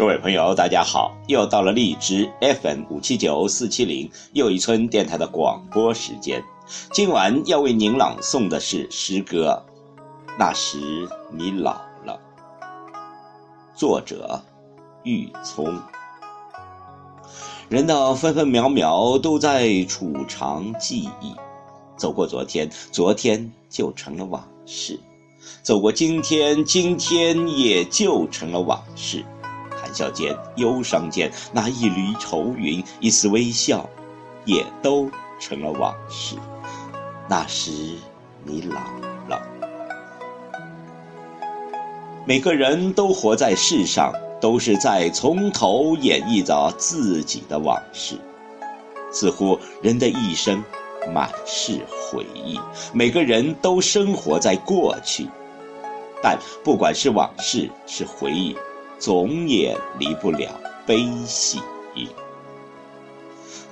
各位朋友，大家好！又到了荔枝 FM 五七九四七零又一村电台的广播时间。今晚要为您朗诵的是诗歌《那时你老了》，作者玉聪。人的分分秒秒都在储藏记忆，走过昨天，昨天就成了往事；走过今天，今天也就成了往事。谈笑间，忧伤间，那一缕愁云，一丝微笑，也都成了往事。那时你老了。每个人都活在世上，都是在从头演绎着自己的往事。似乎人的一生满是回忆，每个人都生活在过去。但不管是往事是回忆。总也离不了悲喜。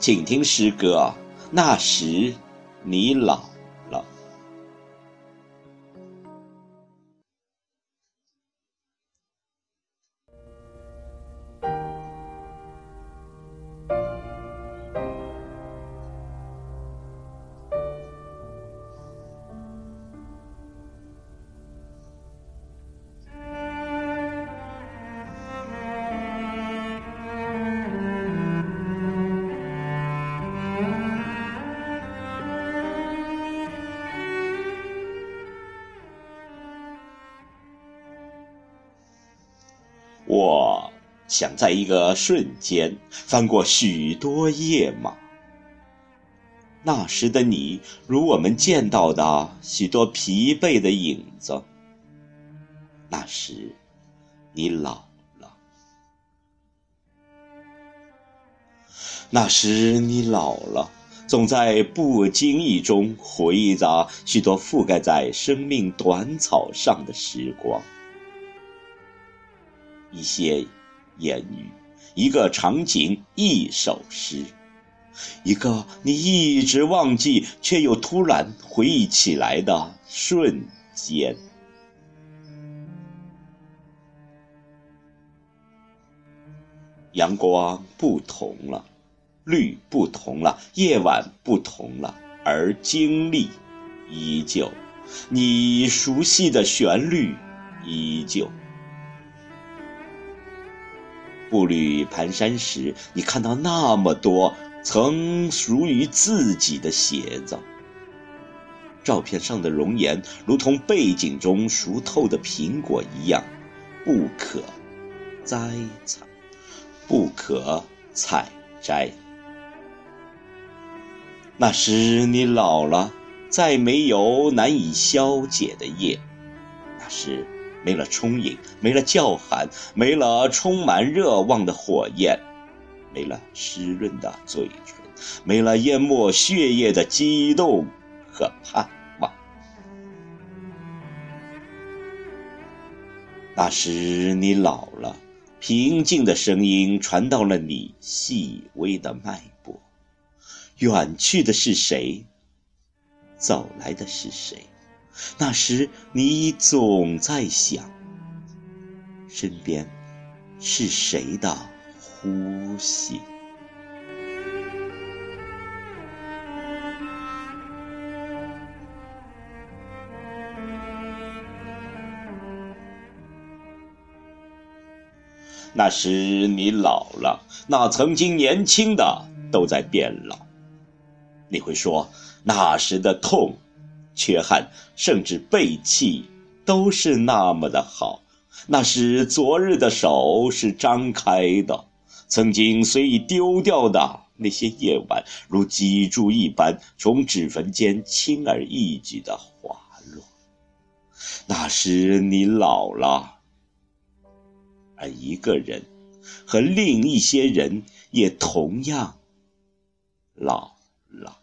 请听诗歌，那时你老。我想在一个瞬间翻过许多页码。那时的你，如我们见到的许多疲惫的影子。那时，你老了。那时你老了，总在不经意中回忆着许多覆盖在生命短草上的时光。一些言语，一个场景，一首诗，一个你一直忘记却又突然回忆起来的瞬间。阳光不同了，绿不同了，夜晚不同了，而经历依旧，你熟悉的旋律依旧。步履蹒跚时，你看到那么多曾属于自己的鞋子。照片上的容颜，如同背景中熟透的苹果一样，不可摘采，不可采摘。那时你老了，再没有难以消解的夜。那时。没了充盈，没了叫喊，没了充满热望的火焰，没了湿润的嘴唇，没了淹没血液的激动和盼望。那时你老了，平静的声音传到了你细微的脉搏。远去的是谁？走来的是谁？那时，你总在想，身边是谁的呼吸？那时你老了，那曾经年轻的都在变老。你会说，那时的痛。缺憾，甚至背弃，都是那么的好。那是昨日的手是张开的，曾经随意丢掉的那些夜晚，如脊柱一般从指缝间轻而易举的滑落。那时你老了，而一个人和另一些人也同样老了。